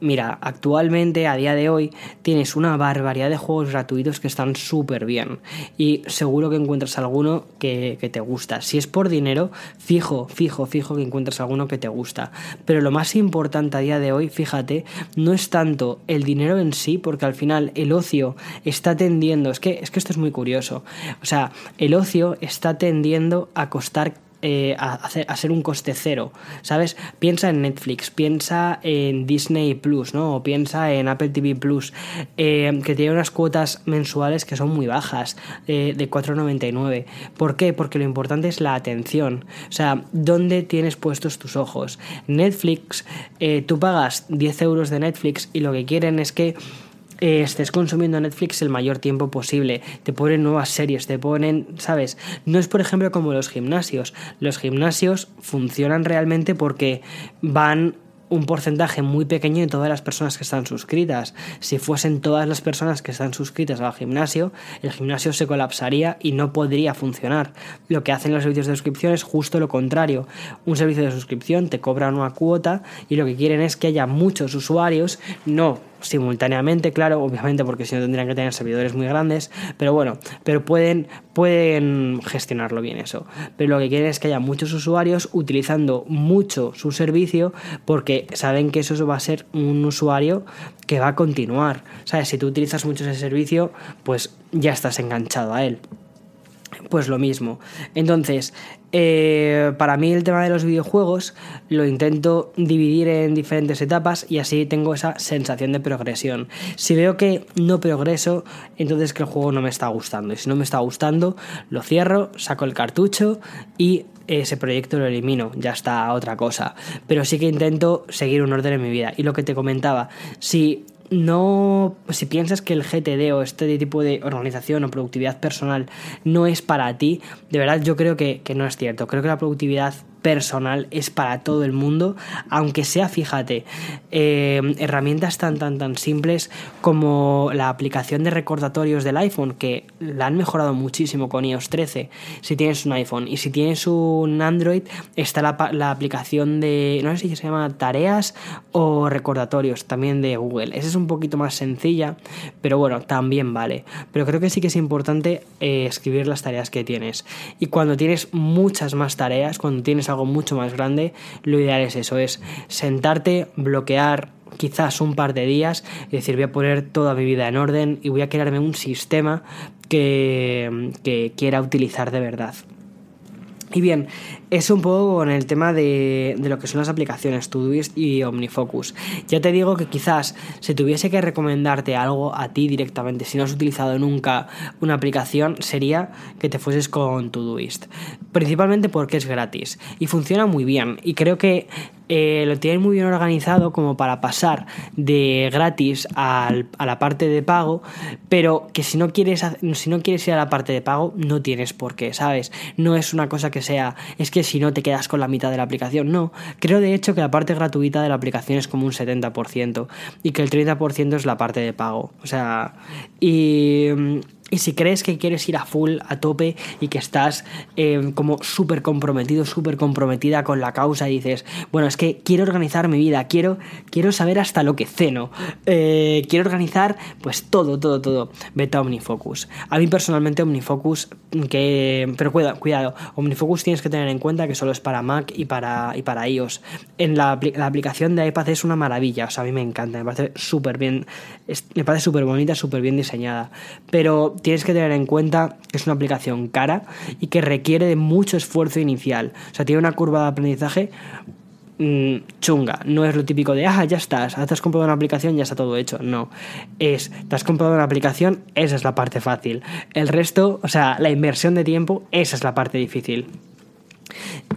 Mira, actualmente, a día de hoy, tienes una barbaridad de juegos gratuitos que están súper bien. Y seguro que encuentras alguno que, te gusta. Si es por dinero, fijo, fijo, fijo que encuentras alguno que te gusta. Pero lo más importante a día de hoy, fíjate, no es tanto el dinero en sí, porque al final el ocio está tendiendo. Es que, es que esto es muy curioso. O sea, el ocio está tendiendo a costar eh, a, hacer, a, ser un coste cero, ¿sabes? Piensa en Netflix, piensa en Disney Plus, ¿no? O piensa en Apple TV Plus, eh, que tiene unas cuotas mensuales que son muy bajas, eh, de 4,99. ¿Por qué? Porque lo importante es la atención, o sea, ¿dónde tienes puestos tus ojos? Netflix, tú pagas 10 euros de Netflix y lo que quieren es que eh, estés consumiendo Netflix el mayor tiempo posible, te ponen nuevas series, te ponen, ¿sabes? No es por ejemplo como los gimnasios. Los gimnasios funcionan realmente porque van un porcentaje muy pequeño de todas las personas que están suscritas. Si fuesen todas las personas que están suscritas al gimnasio, el gimnasio se colapsaría y no podría funcionar. Lo que hacen los servicios de suscripción es justo lo contrario. Un servicio de suscripción te cobra una cuota y lo que quieren es que haya muchos usuarios, no simultáneamente, claro, obviamente porque si no tendrían que tener servidores muy grandes, pero bueno, pero pueden, pueden gestionarlo bien eso. Pero lo que quieren es que haya muchos usuarios utilizando mucho su servicio porque saben que eso va a ser un usuario que va a continuar. ¿Sabes? Si tú utilizas mucho ese servicio, pues ya estás enganchado a él. pues lo mismo. Entonces, eh, para mí el tema de los videojuegos lo intento dividir en diferentes etapas y así tengo esa sensación de progresión. Si veo que no progreso, entonces que el juego no me está gustando. Y si no me está gustando, lo cierro, saco el cartucho y ese proyecto lo elimino, ya está otra cosa. Pero sí que intento seguir un orden en mi vida. Y lo que te comentaba, si no, si piensas que el GTD o este tipo de organización o productividad personal no es para ti, de verdad yo creo que, que no es cierto. Creo que la productividad personal es para todo el mundo, aunque sea, fíjate, eh, herramientas tan, tan, tan simples como la aplicación de recordatorios del iPhone, que la han mejorado muchísimo con iOS 13, si tienes un iPhone, y si tienes un Android, está la, la aplicación de, no sé si se llama tareas o recordatorios, también de Google. Esa es un poquito más sencilla, pero bueno, también vale. Pero creo que sí que es importante eh, escribir las tareas que tienes. Y cuando tienes muchas más tareas, cuando tienes algo mucho más grande, lo ideal es eso, es sentarte, bloquear quizás un par de días y decir voy a poner toda mi vida en orden y voy a crearme un sistema que, que quiera utilizar de verdad. Y bien, es un poco con el tema de, de, lo que son las aplicaciones Todoist y OmniFocus. Ya te digo que quizás si tuviese que recomendarte algo a ti directamente, si no has utilizado nunca una aplicación, sería que te fueses con Todoist. Principalmente porque es gratis y funciona muy bien. Y creo que eh, lo tienen muy bien organizado como para pasar de gratis a la parte de pago, pero que si no, quieres, si no quieres ir a la parte de pago, no tienes por qué, ¿sabes? No es una cosa que sea, es que si no te quedas con la mitad de la aplicación, no. Creo de hecho que la parte gratuita de la aplicación es como un 70% y que el 30% es la parte de pago. O sea, y y si crees que quieres ir a full, a tope y que estás eh, como súper comprometido, súper comprometida con la causa y dices, bueno, es que quiero organizar mi vida, quiero, quiero saber hasta lo que ceno, eh, quiero organizar pues todo, todo, todo, vete a Omnifocus. A mí personalmente Omnifocus, que, pero cuidado, cuidado, Omnifocus tienes que tener en cuenta que solo es para Mac y para, y para iOS. En la, la aplicación de iPad es una maravilla, o sea, a mí me encanta, me parece súper bien, me parece súper bonita, súper bien diseñada, pero tienes que tener en cuenta que es una aplicación cara y que requiere de mucho esfuerzo inicial. O sea, tiene una curva de aprendizaje mmm, chunga. No es lo típico de, ah, ya estás, te has comprado una aplicación, ya está todo hecho. No. Es, te has comprado una aplicación, esa es la parte fácil. El resto, o sea, la inversión de tiempo, esa es la parte difícil.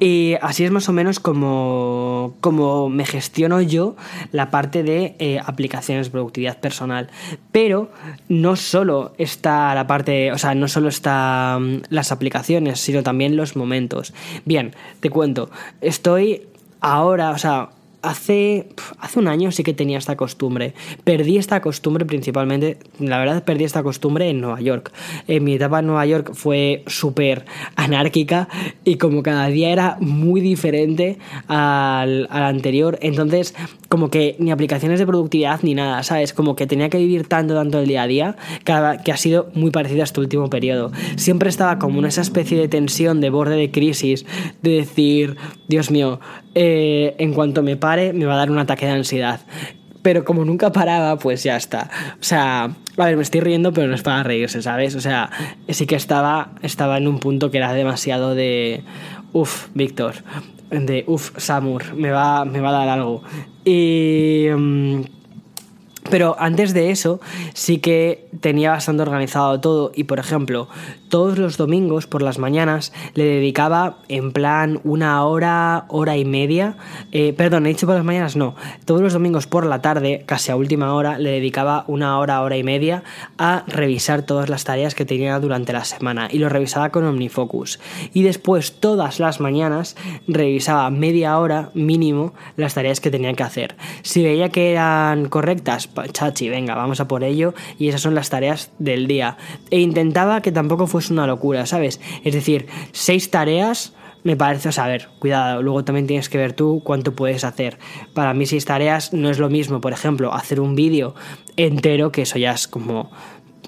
Y así es más o menos como, como me gestiono yo la parte de eh, aplicaciones de productividad personal. Pero no solo está la parte, o sea, no solo están las aplicaciones, sino también los momentos. Bien, te cuento, estoy ahora, o sea, hace, hace un año sí que tenía esta costumbre. Perdí esta costumbre principalmente, la verdad perdí esta costumbre en Nueva York. En mi etapa en Nueva York fue súper anárquica y como cada día era muy diferente al, al, anterior. Entonces, como que ni aplicaciones de productividad ni nada, ¿sabes? Como que tenía que vivir tanto, tanto el día a día que ha sido muy parecido a este último periodo. Siempre estaba como en esa especie de tensión, de borde de crisis, de decir, Dios mío, eh, en cuanto me pare me va a dar un ataque de ansiedad. Pero como nunca paraba, pues ya está. O sea, a ver, me estoy riendo, pero no es para reírse, ¿sabes? O sea, sí que estaba, estaba en un punto que era demasiado de... Uf, Víctor. De, uf, Samur, me va, me va a dar algo. Y... Um, pero antes de eso sí que tenía bastante organizado todo y por ejemplo todos los domingos por las mañanas le dedicaba en plan una hora, hora y media, eh, perdón, he dicho por las mañanas no, todos los domingos por la tarde, casi a última hora, le dedicaba una hora, hora y media a revisar todas las tareas que tenía durante la semana y lo revisaba con OmniFocus y después todas las mañanas revisaba media hora mínimo las tareas que tenía que hacer. Si veía que eran correctas, chachi, venga, vamos a por ello y esas son las tareas del día. E intentaba que tampoco fuese una locura, ¿sabes? Es decir, seis tareas me parece, o sea, a ver, cuidado, luego también tienes que ver tú cuánto puedes hacer. Para mí seis tareas no es lo mismo, por ejemplo, hacer un vídeo entero, que eso ya es como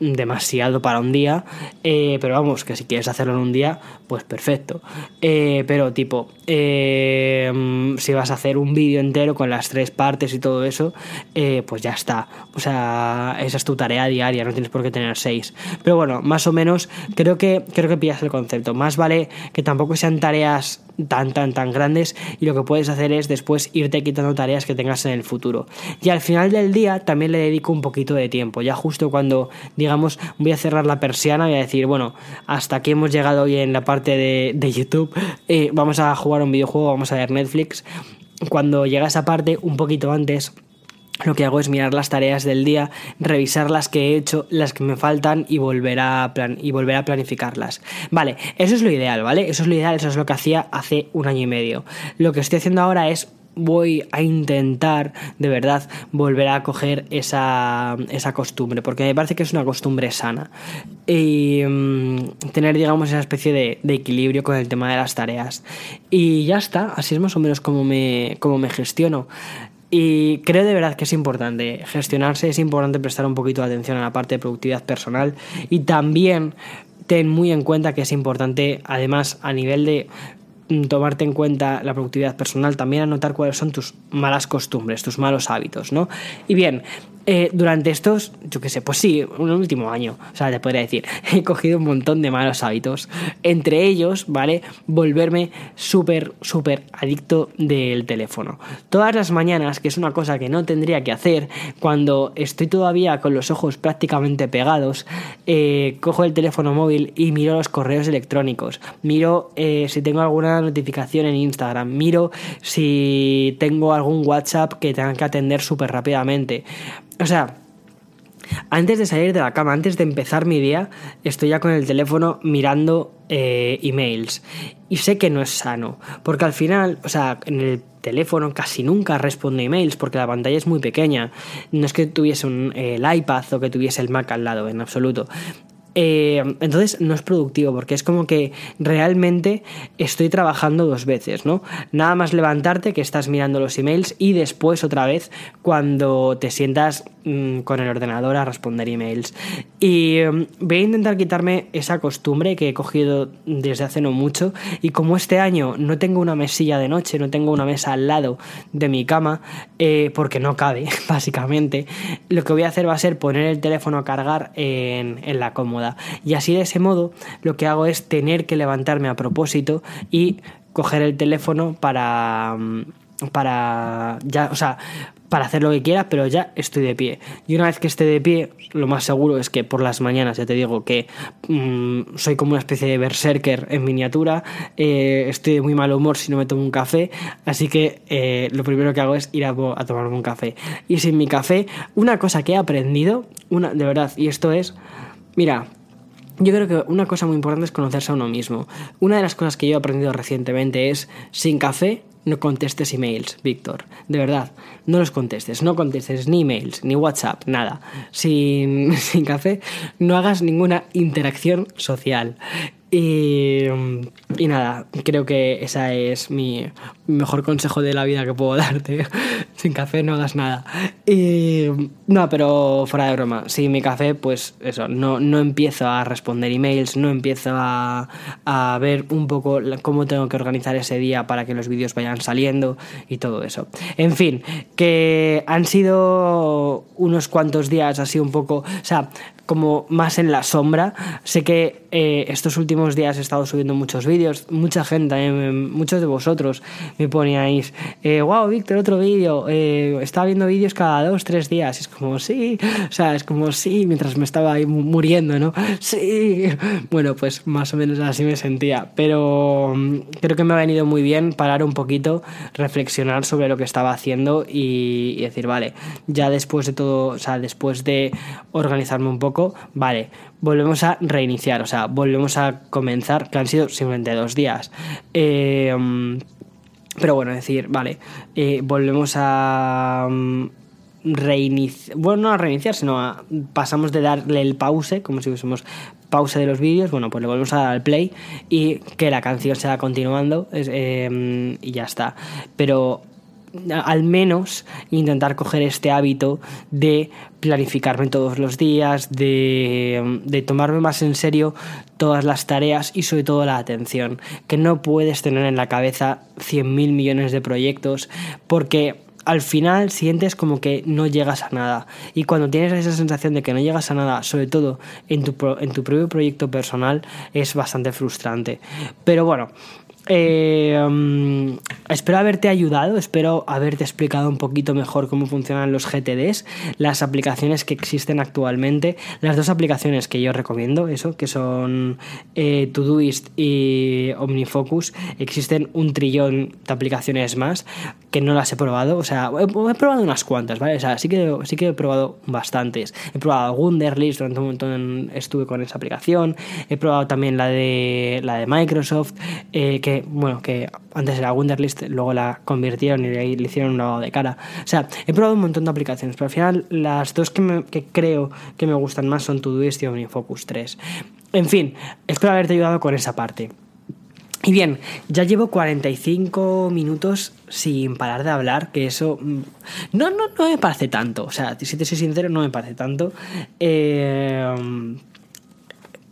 demasiado para un día, eh, pero vamos, que si quieres hacerlo en un día, pues perfecto. Eh, pero tipo, eh, si vas a hacer un vídeo entero con las tres partes y todo eso, eh, pues ya está. O sea, esa es tu tarea diaria, no tienes por qué tener seis. Pero bueno, más o menos creo que, creo que pillas el concepto. Más vale que tampoco sean tareas tan, tan, tan grandes y lo que puedes hacer es después irte quitando tareas que tengas en el futuro. Y al final del día también le dedico un poquito de tiempo, ya justo cuando, digamos, voy a cerrar la persiana y a decir, bueno, hasta aquí hemos llegado hoy en la parte de, YouTube, eh, vamos a jugar un videojuego, vamos a ver Netflix. Cuando llega esa parte, un poquito antes, lo que hago es mirar las tareas del día, revisar las que he hecho, las que me faltan y volver a, plan y volver a planificarlas. Vale, eso es lo ideal, ¿vale? Eso es lo ideal, eso es lo que hacía hace un año y medio. Lo que estoy haciendo ahora es voy a intentar de verdad volver a coger esa, esa costumbre, porque me parece que es una costumbre sana. Y mm, tener, digamos, esa especie de, equilibrio con el tema de las tareas. Y ya está, así es más o menos como me, como me gestiono. Y creo de verdad que es importante gestionarse, es importante prestar un poquito de atención a la parte de productividad personal y también ten muy en cuenta que es importante, además, a nivel de tomarte en cuenta la productividad personal, también anotar cuáles son tus malas costumbres, tus malos hábitos, ¿no? Y bien, eh, durante estos, yo qué sé, pues sí, un último año, o sea, te podría decir, he cogido un montón de malos hábitos. Entre ellos, ¿vale? Volverme súper, súper adicto del teléfono. Todas las mañanas, que es una cosa que no tendría que hacer, cuando estoy todavía con los ojos prácticamente pegados, eh, cojo el teléfono móvil y miro los correos electrónicos. Miro eh, si tengo alguna notificación en Instagram. Miro si tengo algún WhatsApp que tenga que atender súper rápidamente o sea, antes de salir de la cama, antes de empezar mi día, estoy ya con el teléfono mirando eh, emails. Y sé que no es sano, porque al final, o sea, en el teléfono casi nunca responde emails porque la pantalla es muy pequeña. No es que tuviese un, el iPad o que tuviese el Mac al lado, en absoluto. Eh, entonces no es productivo porque es como que realmente estoy trabajando dos veces, ¿no? Nada más levantarte que estás mirando los emails y después otra vez cuando te sientas mm, con el ordenador a responder emails. Y mm, voy a intentar quitarme esa costumbre que he cogido desde hace no mucho y como este año no tengo una mesilla de noche, no tengo una mesa al lado de mi cama, eh, porque no cabe, básicamente, lo que voy a hacer va a ser poner el teléfono a cargar en, en la y así de ese modo lo que hago es tener que levantarme a propósito y coger el teléfono para mm, para ya, o sea, para hacer lo que quiera, pero ya estoy de pie. Y una vez que esté de pie, lo más seguro es que por las mañanas, ya te digo que mm, soy como una especie de berserker en miniatura, eh, estoy de muy mal humor si no me tomo un café, así que eh, lo primero que hago es ir a, a, tomarme un café. Y sin mi café, una cosa que he aprendido, una, de verdad, y esto es, mira, yo creo que una cosa muy importante es conocerse a uno mismo. Una de las cosas que yo he aprendido recientemente es, sin café no contestes emails, Víctor. De verdad, no los contestes. No contestes ni emails, ni WhatsApp, nada. Sin, sin café no hagas ninguna interacción social. Y, y, nada, creo que ese es mi mejor consejo de la vida que puedo darte. Sin café no hagas nada. Y no, pero fuera de broma, sin mi café, pues eso, no, no empiezo a responder emails, no empiezo a, a ver un poco cómo tengo que organizar ese día para que los vídeos vayan saliendo y todo eso. En fin, que han sido unos cuantos días así un poco, o sea, como más en la sombra. Sé que eh, estos últimos días he estado subiendo muchos vídeos, mucha gente, eh, muchos de vosotros me poníais, eh, wow, Víctor, otro vídeo, eh, estaba viendo vídeos cada dos, tres días. es como, sí, o sea, es como, sí, mientras me estaba ahí muriendo, ¿no? Sí. Bueno, pues más o menos así me sentía, pero mm, creo que me ha venido muy bien parar un poquito, reflexionar sobre lo que estaba haciendo y, y decir, vale, ya después de todo, o sea, después de organizarme un poco, vale, volvemos a reiniciar, o sea, volvemos a comenzar, que han sido simplemente dos días. Eh, pero bueno, decir, vale, eh, volvemos a mm, reiniciar, bueno, no a reiniciar, sino a, pasamos de darle el pause, como si fuésemos pause de los vídeos, bueno, pues le volvemos a dar al play y que la canción sea continuando eh, y ya está. Pero al menos intentar coger este hábito de planificarme todos los días, de, de, tomarme más en serio todas las tareas y sobre todo la atención, que no puedes tener en la cabeza 100.000 millones de proyectos porque al final sientes como que no llegas a nada. Y cuando tienes esa sensación de que no llegas a nada, sobre todo en tu, en tu propio proyecto personal, es bastante frustrante. Pero bueno, eh, mm, espero haberte ayudado, espero haberte explicado un poquito mejor cómo funcionan los GTDs, las aplicaciones que existen actualmente, las dos aplicaciones que yo recomiendo, eso, que son eh, Todoist y OmniFocus. Existen un trillón de aplicaciones más que no las he probado, o sea, he, probado unas cuantas, ¿vale? O sea, sí que, sí que he probado bastantes. He probado Wunderlist, durante un montón estuve con esa aplicación, he probado también la de, la de Microsoft, eh, que bueno, que antes era Wunderlist, luego la convirtieron y le hicieron un lavado de cara. O sea, he probado un montón de aplicaciones, pero al final las dos que, creo que me gustan más son Todoist y OmniFocus 3. En fin, espero haberte ayudado con esa parte. Y bien, ya llevo 45 minutos sin parar de hablar, que eso mm, no, no, no me parece tanto. O sea, si te soy sincero, no me parece tanto. Eh,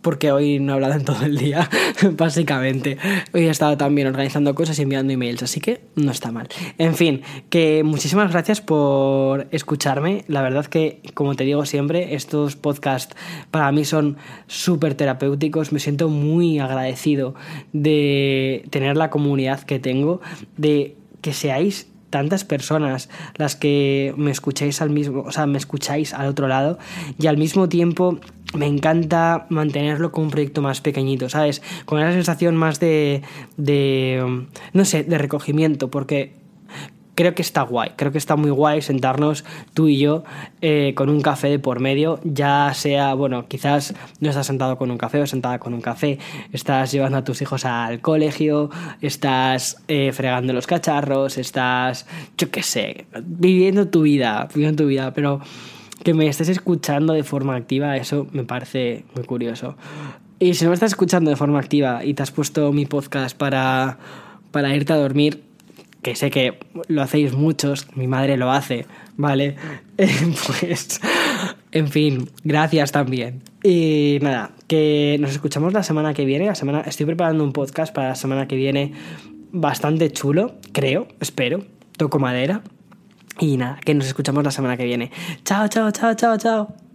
porque hoy no he hablado en todo el día, básicamente. Hoy he estado también organizando cosas y enviando emails, así que no está mal. En fin, que muchísimas gracias por escucharme. La verdad que, como te digo siempre, estos podcasts para mí son súper terapéuticos. Me siento muy agradecido de tener la comunidad que tengo, de que seáis tantas personas las que me escucháis al mismo, o sea, me escucháis al otro lado y al mismo tiempo me encanta mantenerlo como un proyecto más pequeñito, ¿sabes? Con esa sensación más de, de no sé, de recogimiento, porque creo que está guay, creo que está muy guay sentarnos tú y yo eh, con un café de por medio, ya sea, bueno, quizás no estás sentado con un café o sentada con un café, estás llevando a tus hijos al colegio, estás eh, fregando los cacharros, estás, yo qué sé, viviendo tu vida, viviendo tu vida, pero que me estés escuchando de forma activa, eso me parece muy curioso. Y si no me estás escuchando de forma activa y te has puesto mi podcast para, para irte a dormir, que sé que lo hacéis muchos, mi madre lo hace, ¿vale? pues, en fin, gracias también. Y nada, que nos escuchamos la semana que viene. La semana, estoy preparando un podcast para la semana que viene bastante chulo, creo, espero. Toco madera. Y nada, que nos escuchamos la semana que viene. Chao, chao, chao, chao, chao.